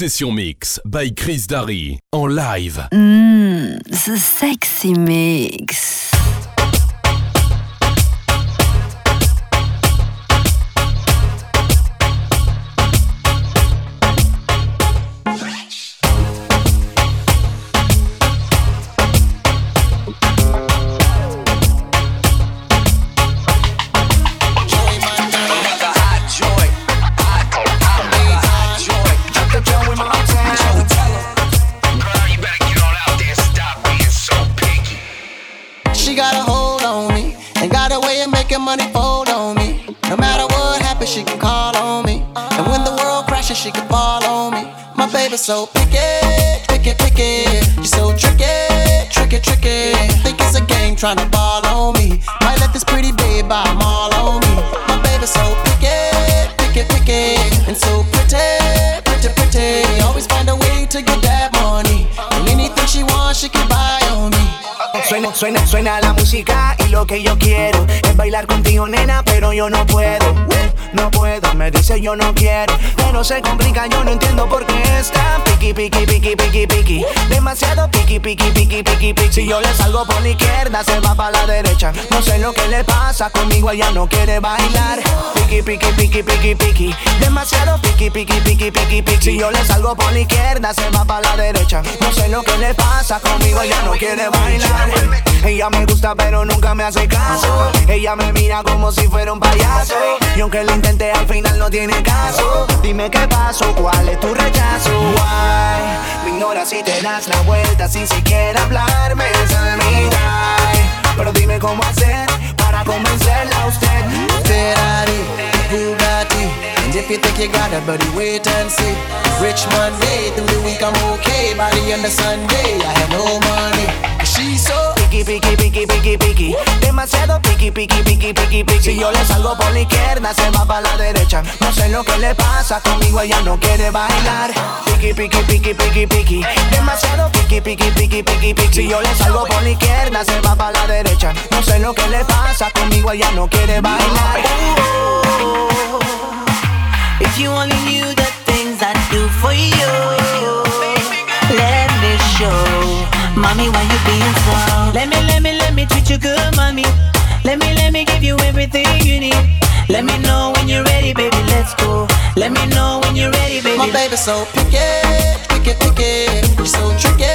Session Mix by Chris Darry en live. Mmm, the sexy mix. So picky, picky, picky. You're so tricky, tricky, tricky. Think it's a game trying to ball on me. Might let this pretty babe buy them all on me. My baby's so picky, picky, picky. And so pretty, pretty, pretty. Always find a way to get that money. And anything she wants, she can buy. Suena, suena, la música y lo que yo quiero es bailar contigo, nena, pero yo no puedo no puedo. Me dice yo no quiero, pero se complica, yo no entiendo por qué está piqui, piqui, piqui, piqui, piqui. Demasiado piqui, piqui, piqui, piqui, piqui. Si yo le salgo por la izquierda, se va para la derecha. No sé lo que le pasa, conmigo ella no quiere bailar. Piqui, piqui, piqui, piqui, piqui. Demasiado piqui, piqui, piqui, piqui, piqui. Si yo le salgo por la izquierda, se va para la derecha. No sé lo que le pasa, conmigo ella no quiere bailar. Ella me gusta, pero nunca me hace caso. Ella me mira como si fuera un payaso. Y aunque le intente, al final no tiene caso. Dime qué pasó, cuál es tu rechazo. Why? Me ignoras si te das la vuelta sin siquiera hablarme. Esa mi Pero dime cómo hacer para convencerla a usted. Ferrari, Bugatti. And if you think you got it, buddy, wait and see. Rich Monday, through the week I'm okay. By the end of Sunday, I have no money. Piqui, piqui, piqui, piqui. Demasiado piqui, piqui, piqui, piqui, piqui. Si yo le salgo por la izquierda, se va para la derecha. No sé lo que le pasa, conmigo ella no quiere bailar. Piqui, piqui, piqui, piqui, piqui. Demasiado piqui, piqui, piqui, piqui, piqui. Si yo le salgo por la izquierda, se va para la derecha. No sé lo que le pasa, conmigo ella no quiere bailar. If you only knew the things I do for you, let me show. Mommy, why you being so? Let me, let me, let me treat you good, mommy. Let me, let me give you everything you need. Let me know when you're ready, baby, let's go. Let me know when you're ready, baby. My baby's so picky, picky, picky. So tricky,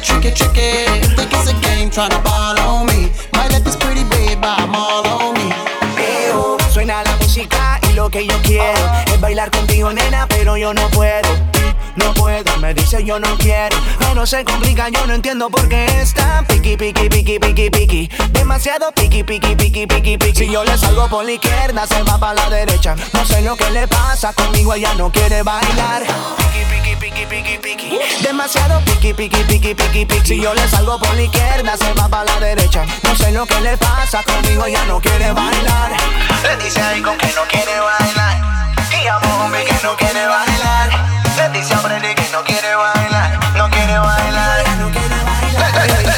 tricky, tricky. Think it's a game trying to ball on me. Might let this pretty babe them all on me. Suena la música y lo que yo quiero es bailar contigo, nena, pero yo no puedo no puedo, me dice yo no quiero, pero se complica, yo no entiendo por qué está piqui, piqui, piqui, piqui, piqui, demasiado piqui, piqui, piqui, piqui, piqui. Si yo le salgo por la izquierda, se va para la derecha, no sé lo que le pasa, conmigo ella no quiere bailar. Piqui, piqui, piqui, piqui, piqui, demasiado piqui, piqui, piqui, piqui, piqui. Si yo le salgo por la izquierda, se va para la derecha, no sé lo que le pasa, conmigo ella no quiere bailar. Le dice ahí con que no quiere bailar. Y a que no quiere bailar. Le dice a Freddy que no quiere bailar, no quiere bailar. No quiere bailar.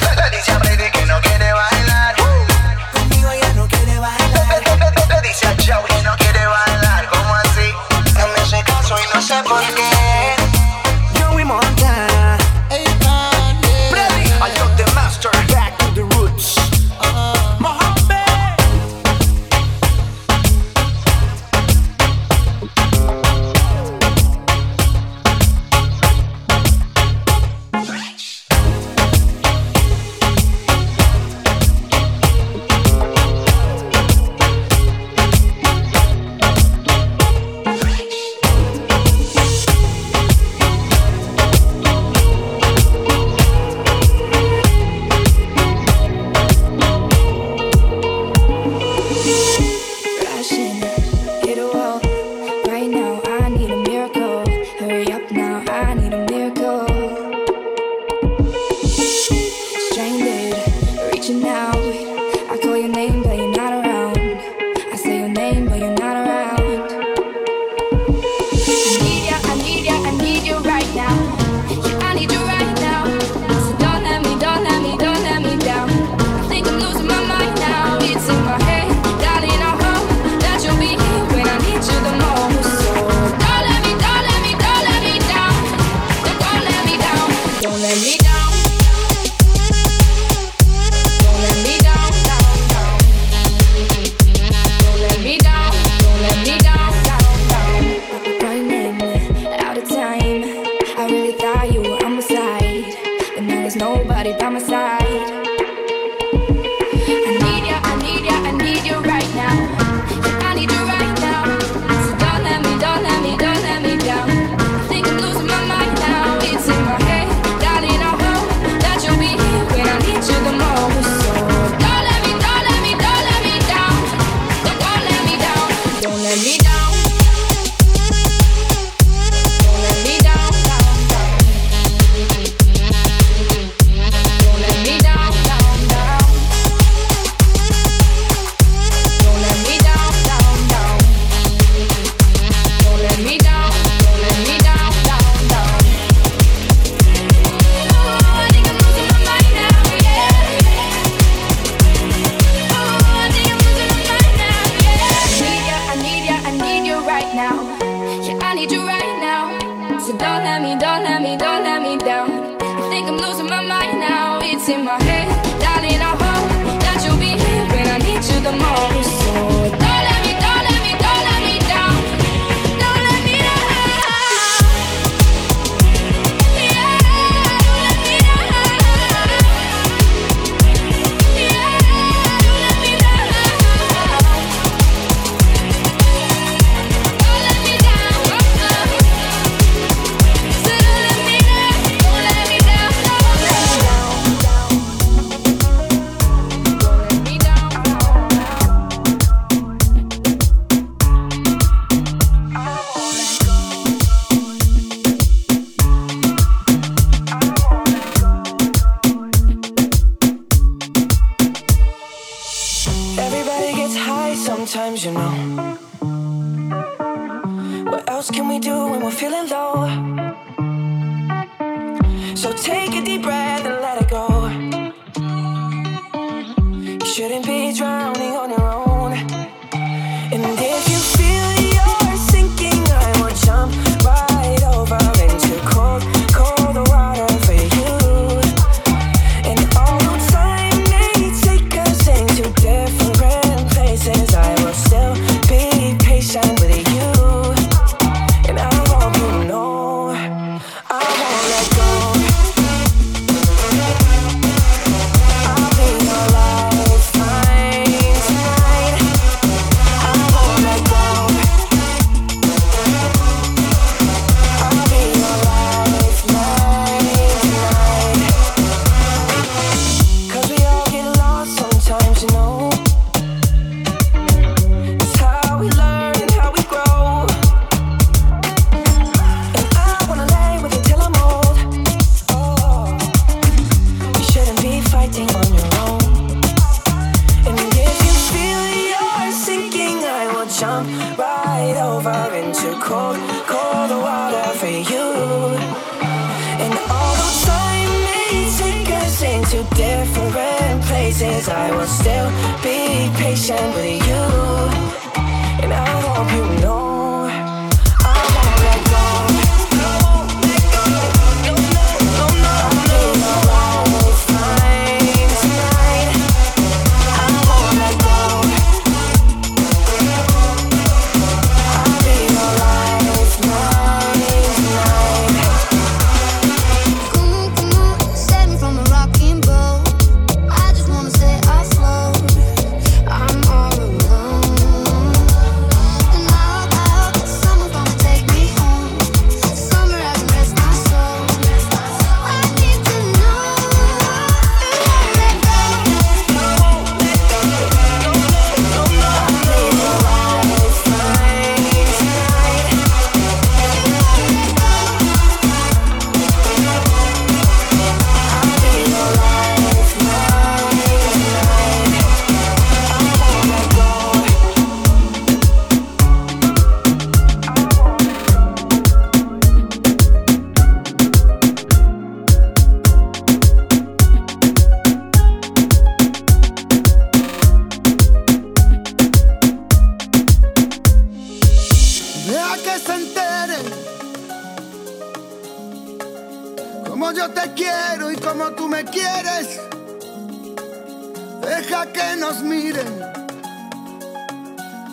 deja que nos miren.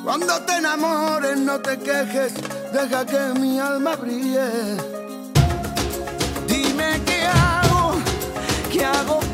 Cuando te enamores, no te quejes, deja que mi alma brille. Dime qué hago, qué hago.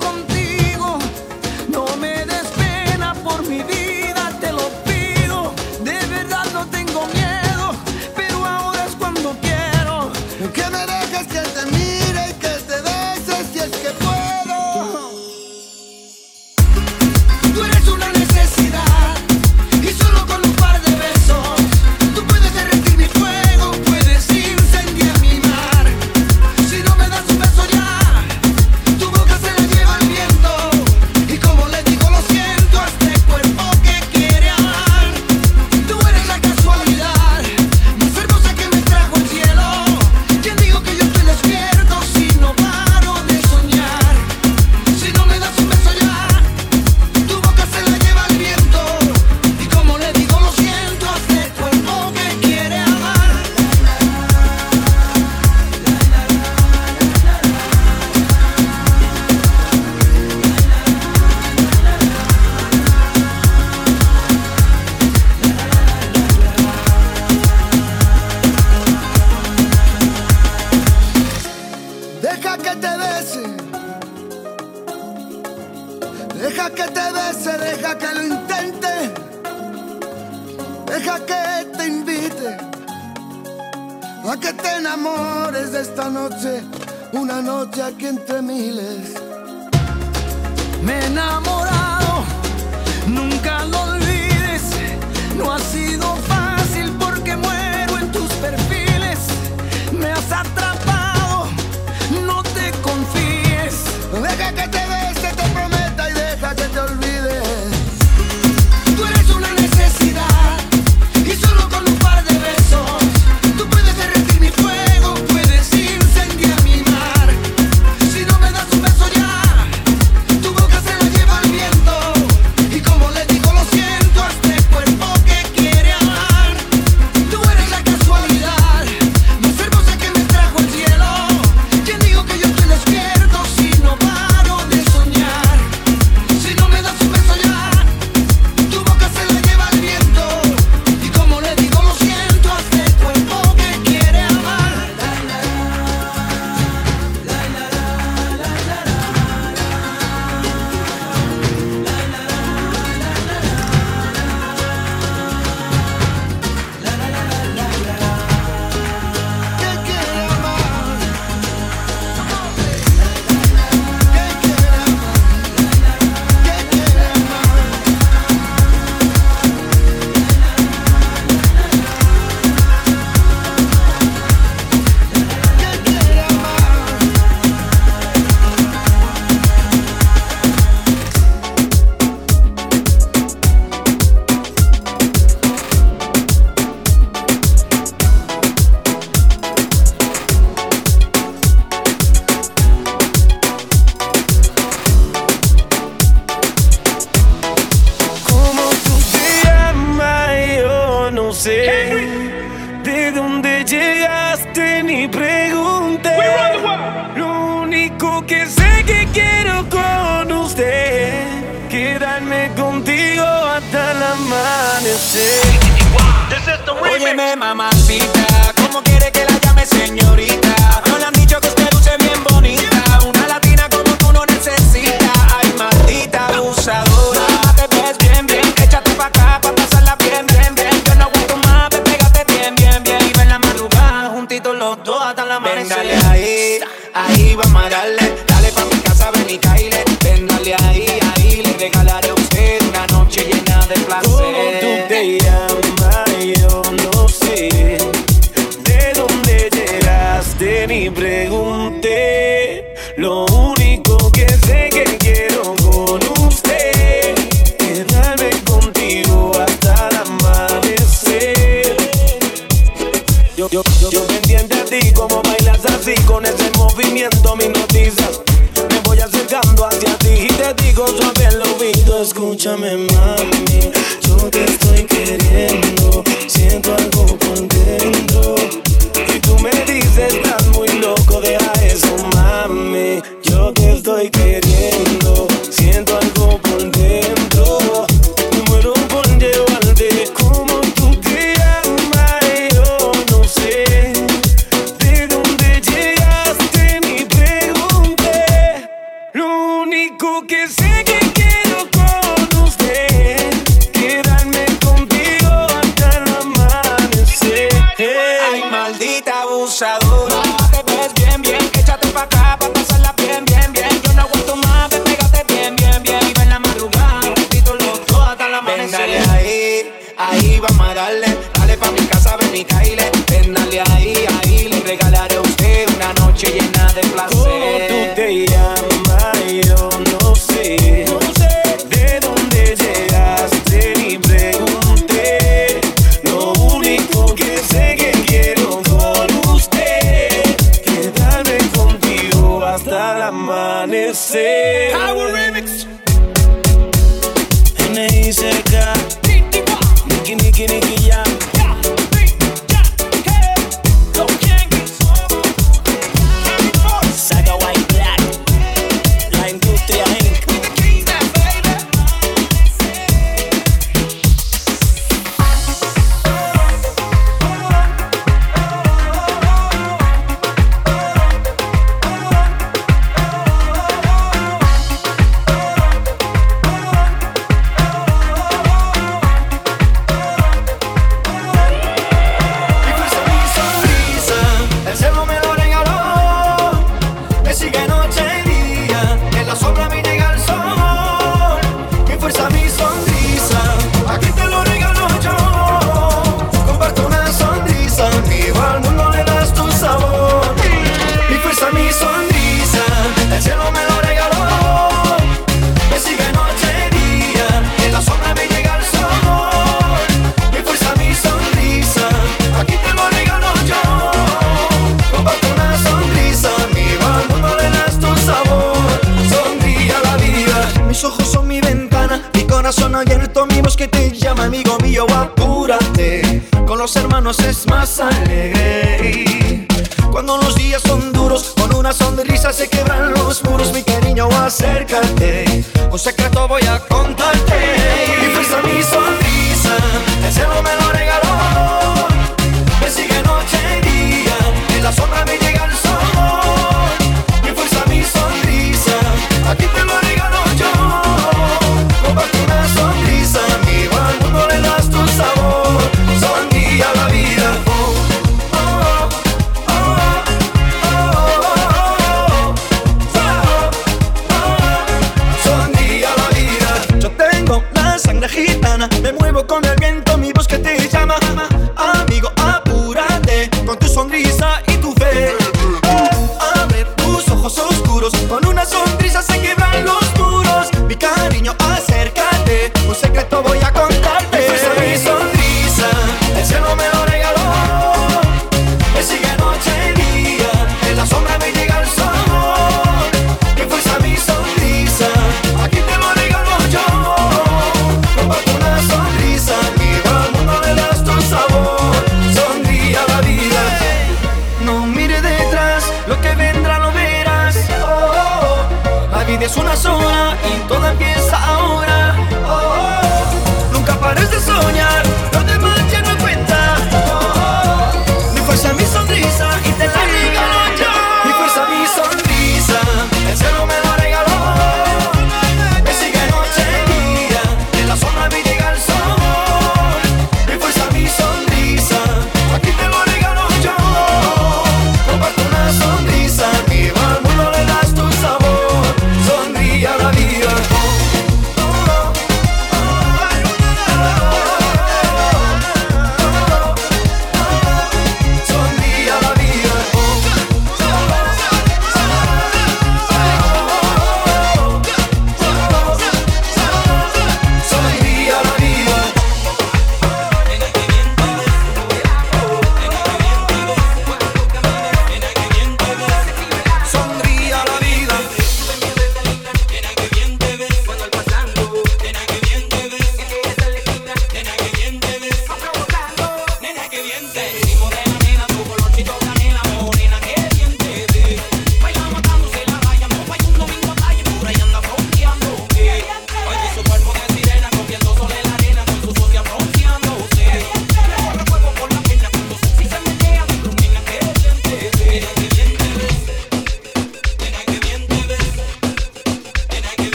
Lo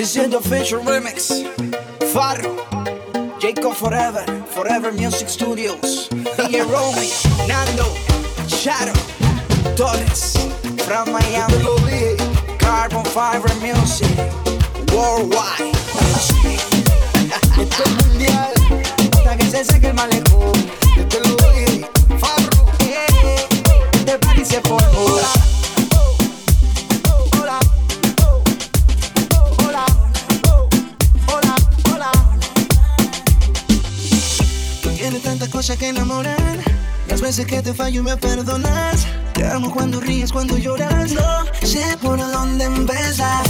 This is the official remix. Farro, Jacob Forever, Forever Music Studios. DJ Romy, Nando, Shadow, Torres, from Miami, Carbon Fiber Music, Worldwide. Esto es mundial, hasta que se seque el malecón. Yo te lo dije, Farro, yeah. este eh, eh, party se formó. que enamoran. Las veces que te fallo y me perdonas. Te amo cuando ríes, cuando lloras. No sé por dónde empezar.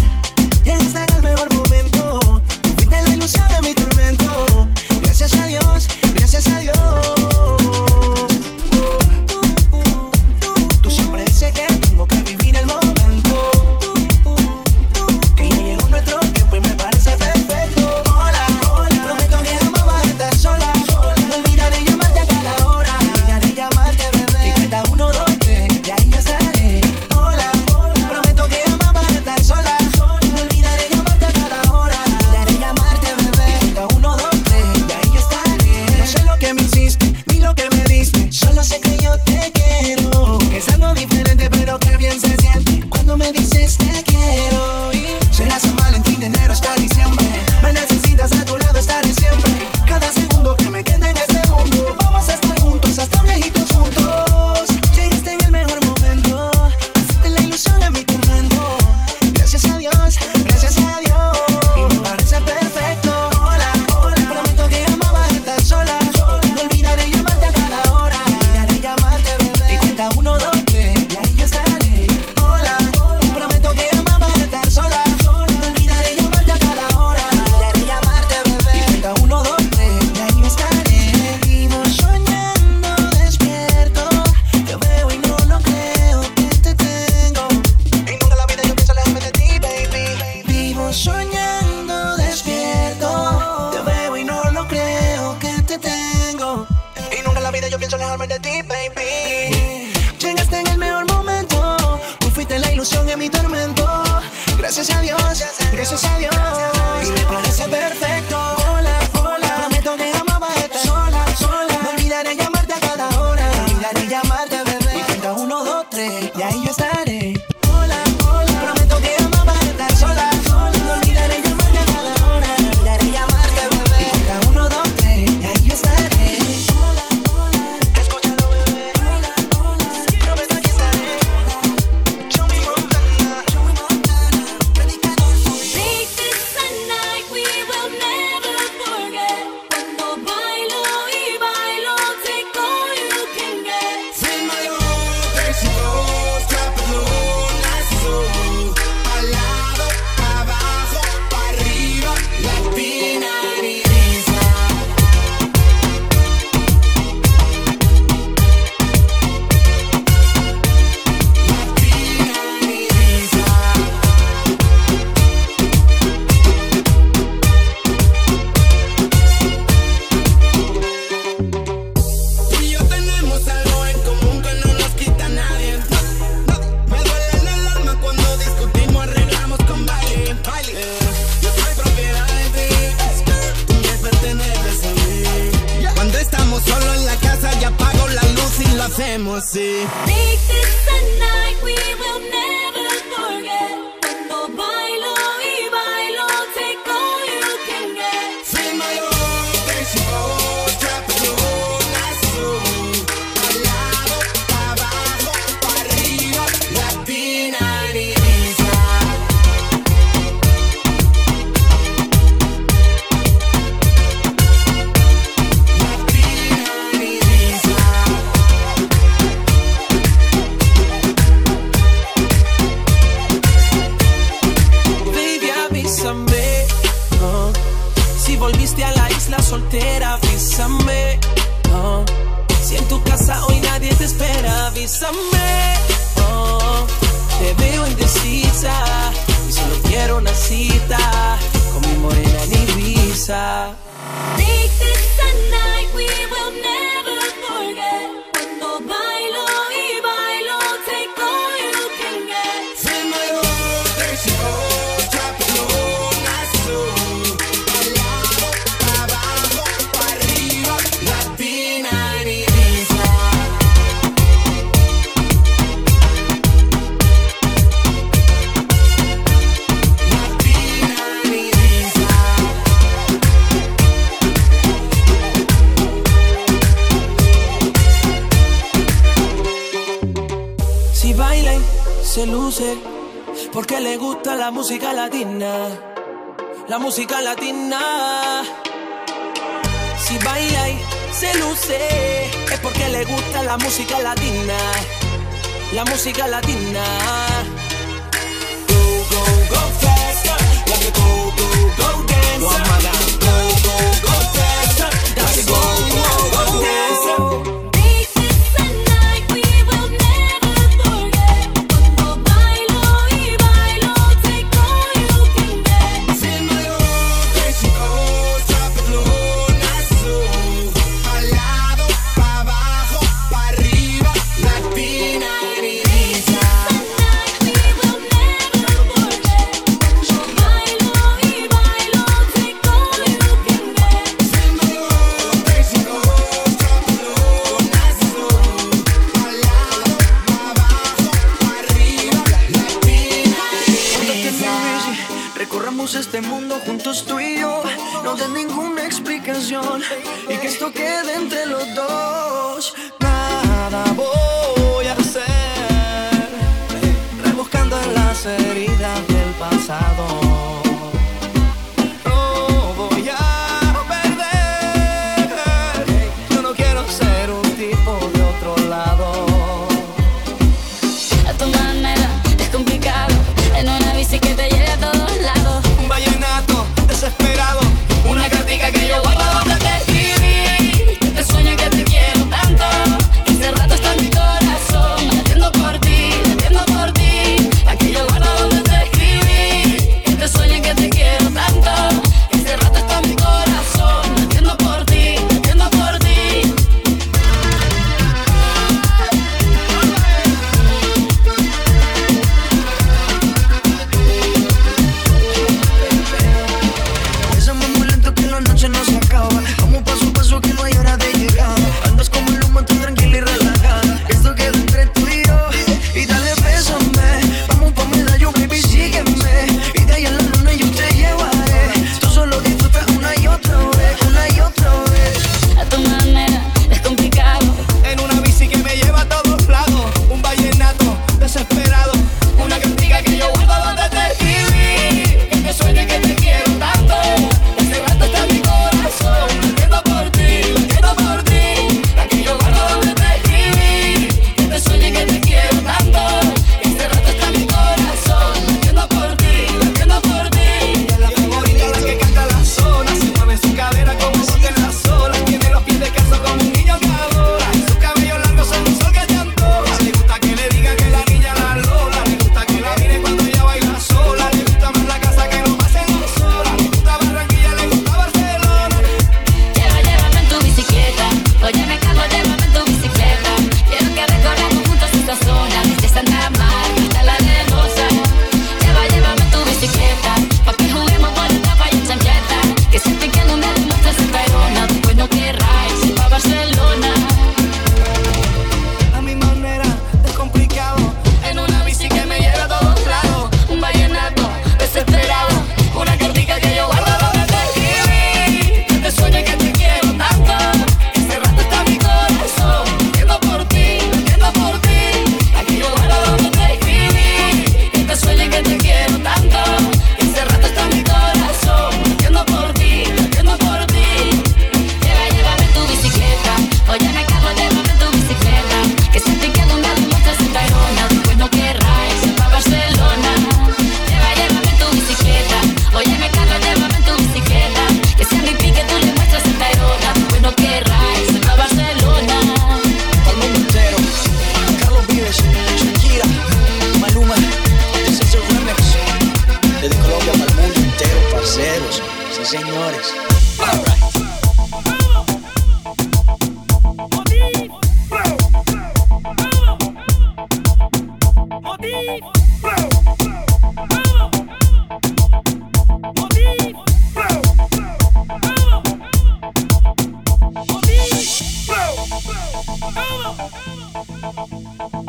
Llegaste en el mejor momento. Fuiste la ilusión de mi tormento. Gracias a Dios, gracias a Dios.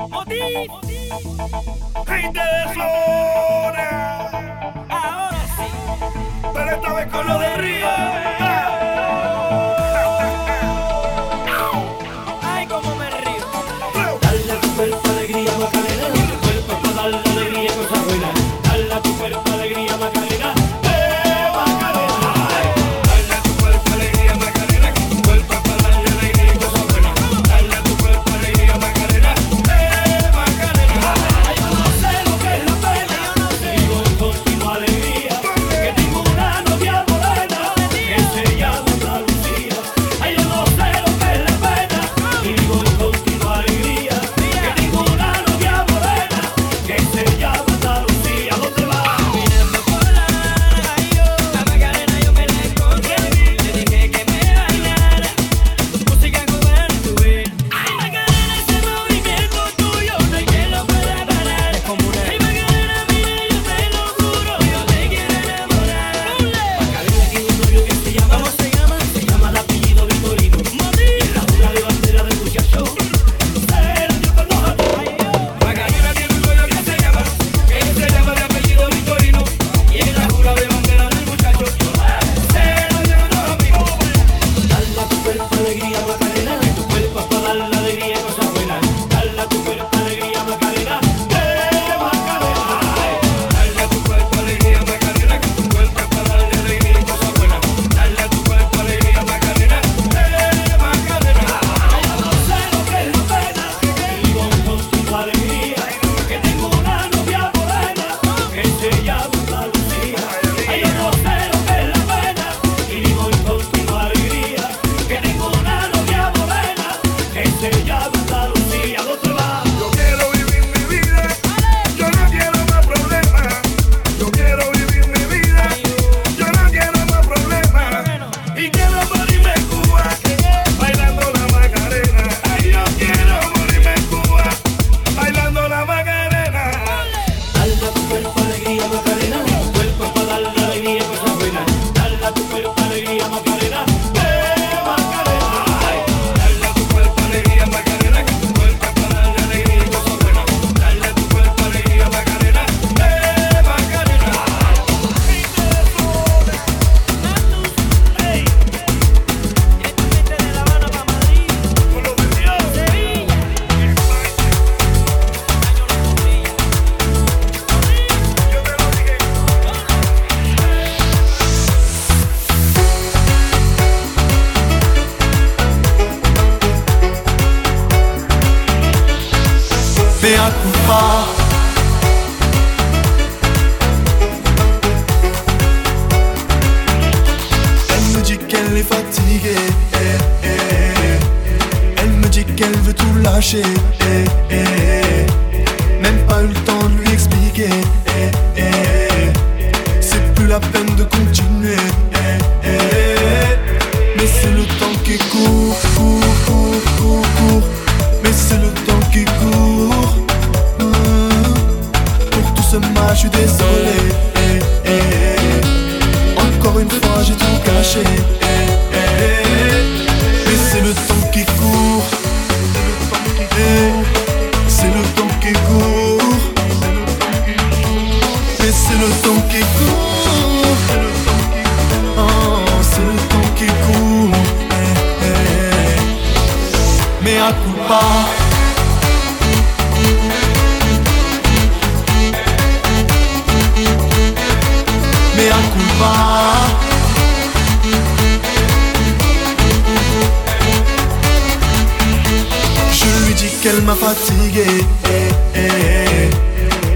Motif. Rey de Flores. Ahora sí. Pero esta vez con lo de Río.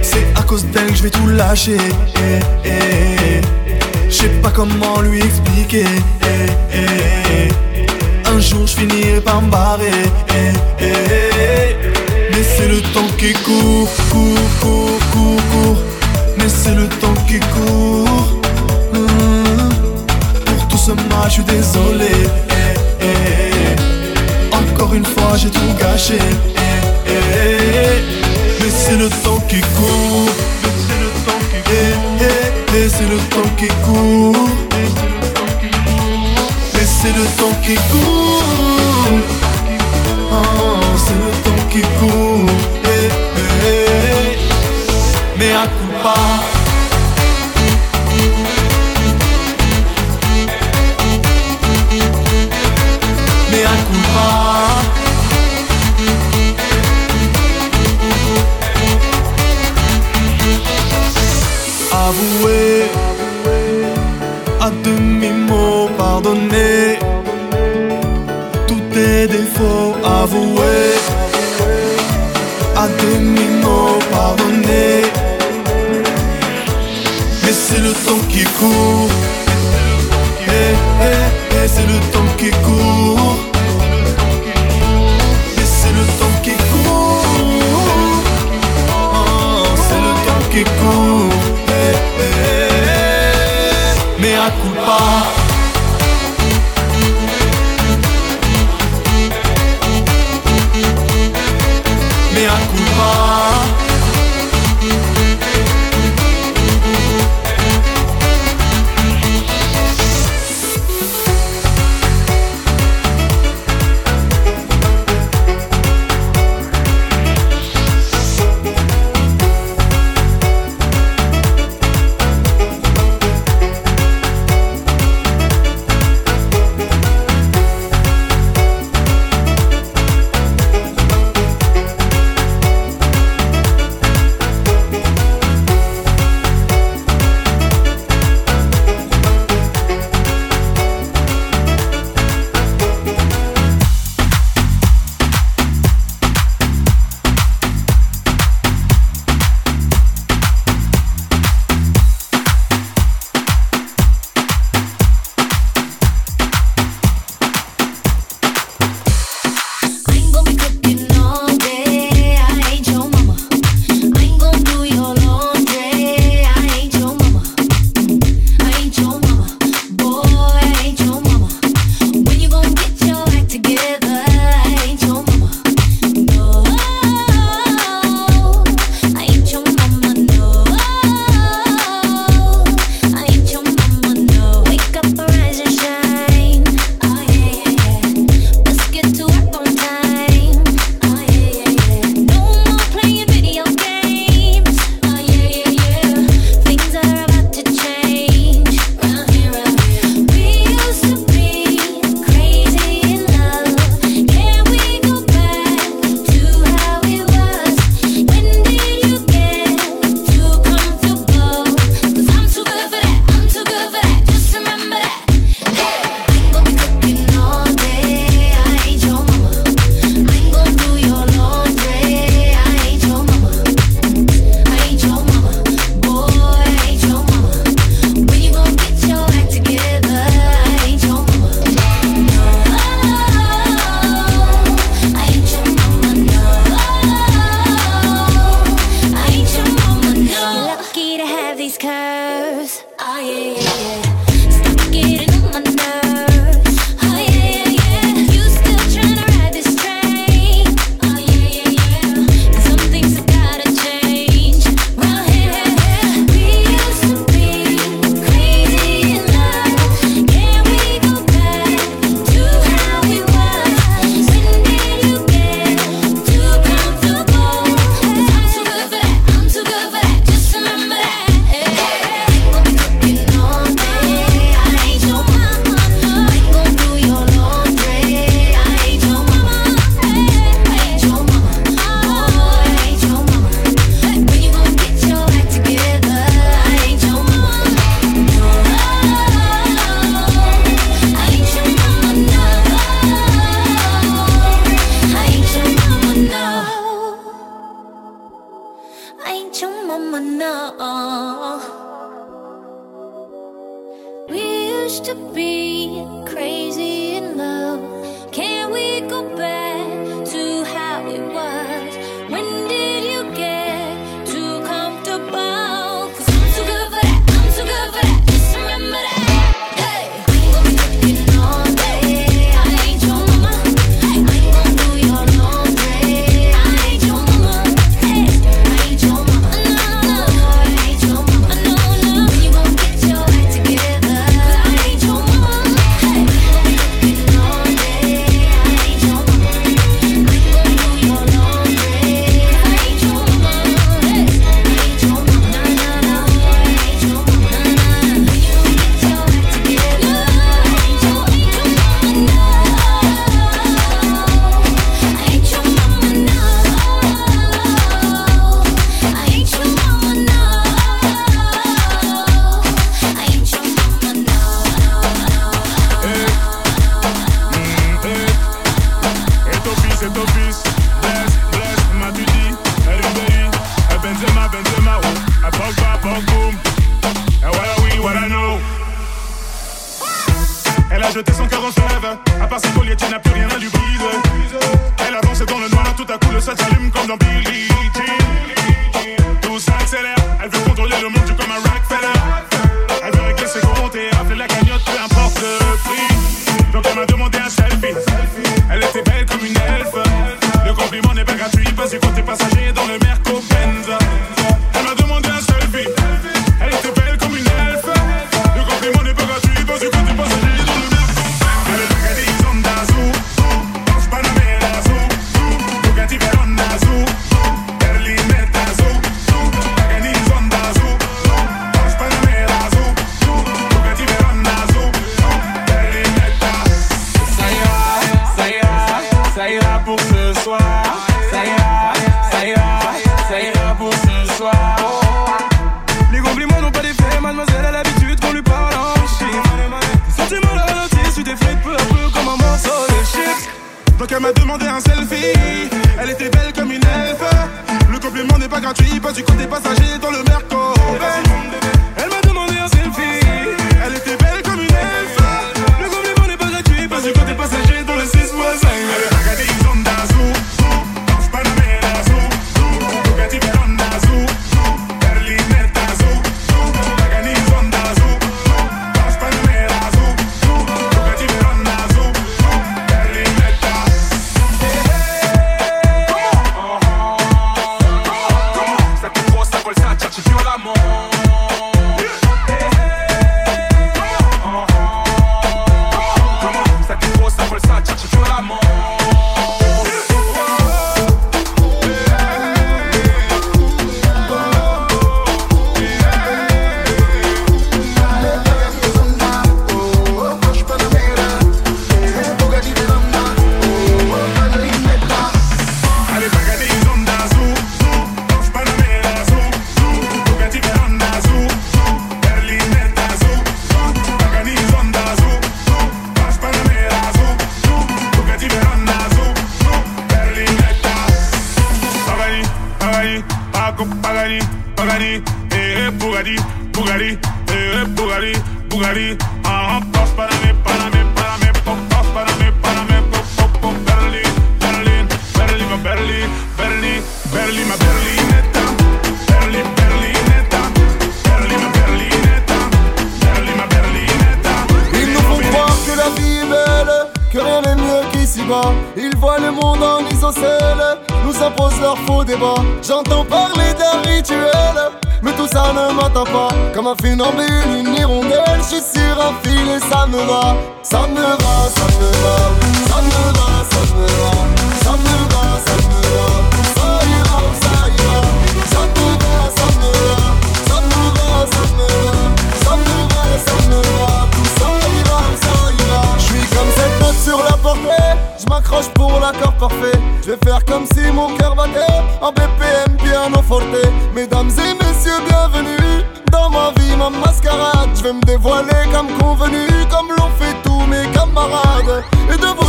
C'est à cause d'elle que je vais tout lâcher eh. Je sais pas comment lui expliquer. Un jour je finirai par me barrer. Mais c'est le temps qui court, court, court, court, Mais c'est le temps qui court Hum. Pour tout ce mal je suis désolé. Encore une fois j'ai tout gâché. Mais c'est le temps qui court. Mais c'est le temps qui court. C'est le temps qui court Mais c'est le temps qui court. Oh, c'est le temps qui court. Mais à coup pas pardonner tous tes défauts avouer à demi-mot mais c'est le temps qui court. Eh, eh, eh, c'est le temps qui court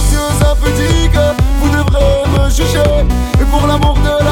prétentieuse, un petit que vous devrez me juger. Et pour l'amour de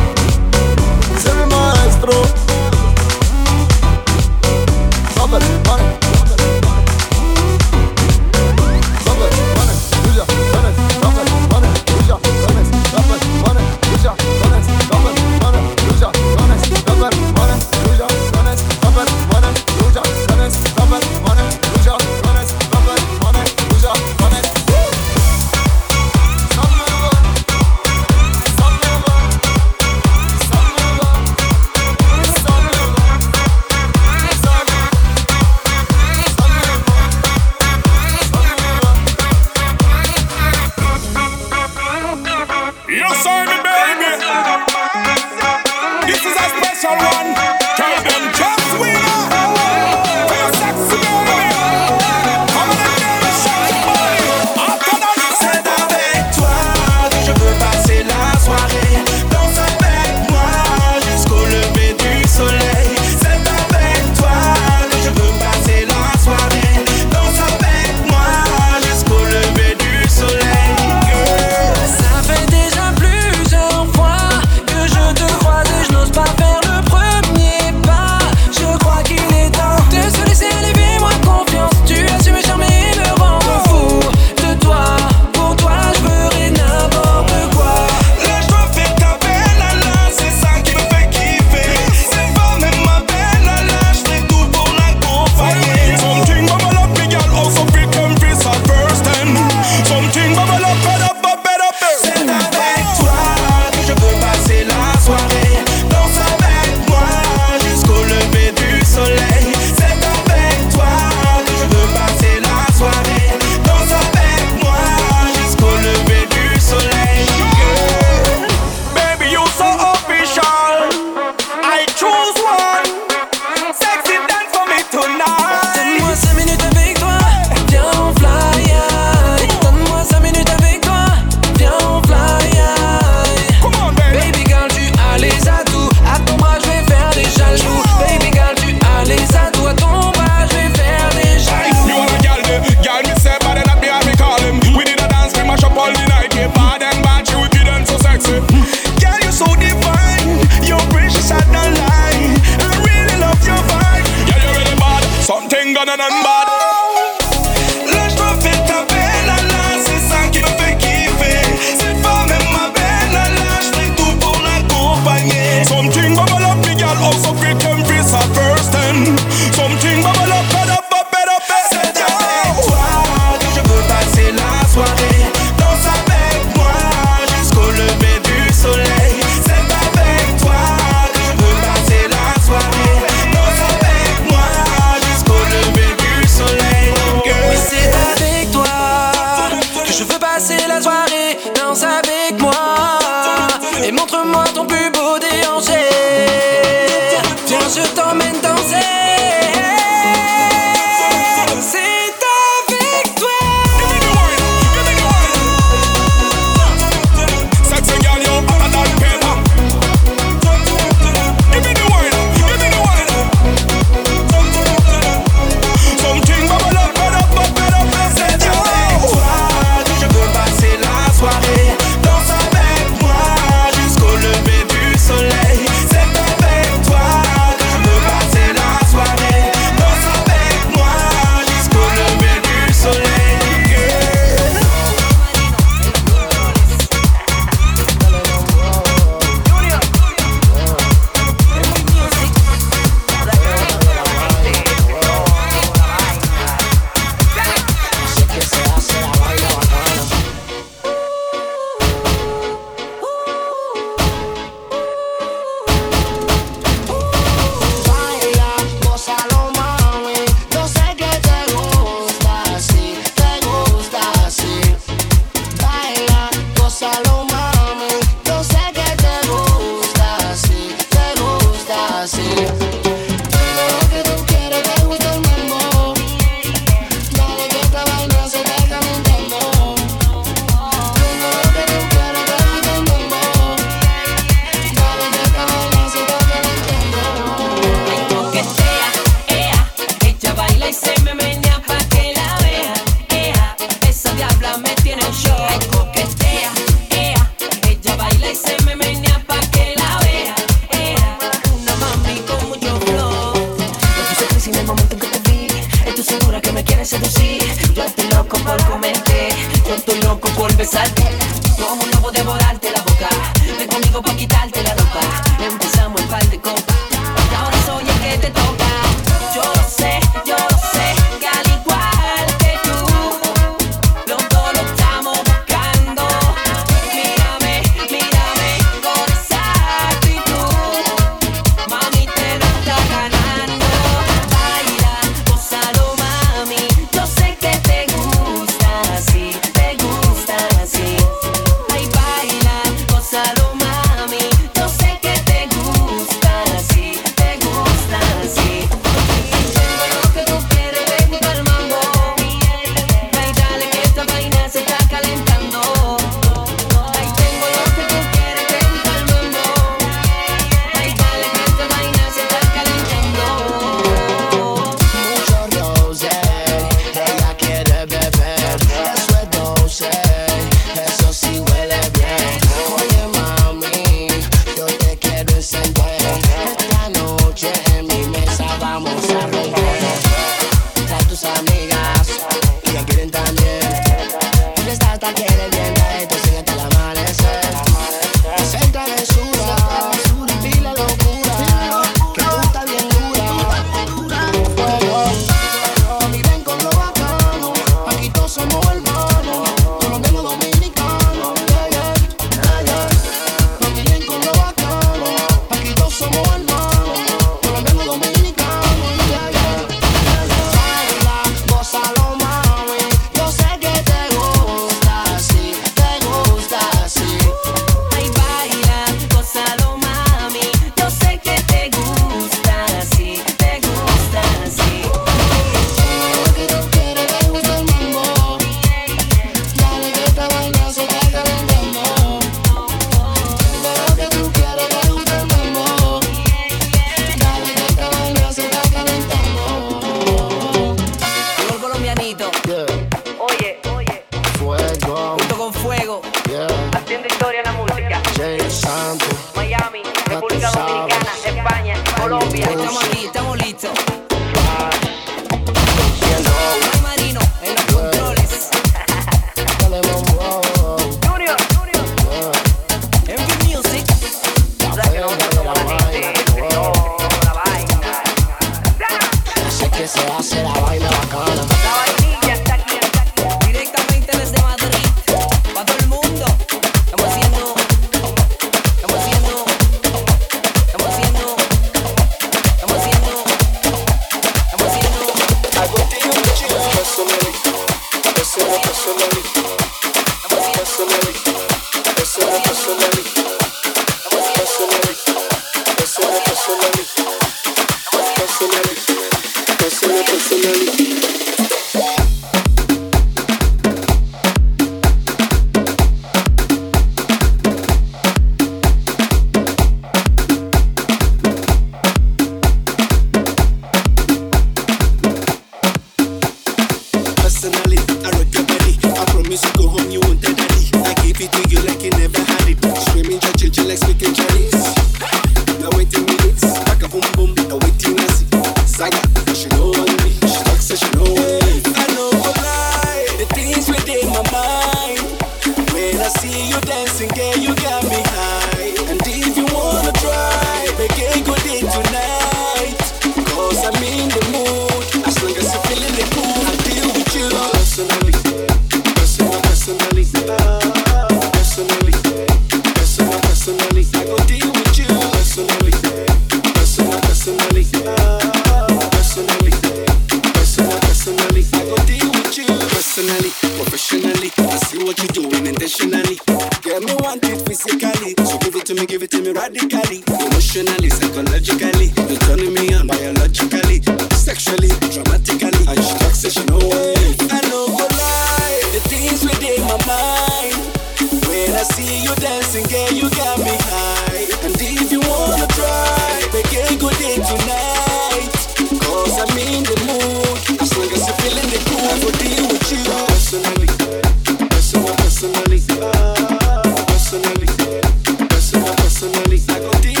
personally. I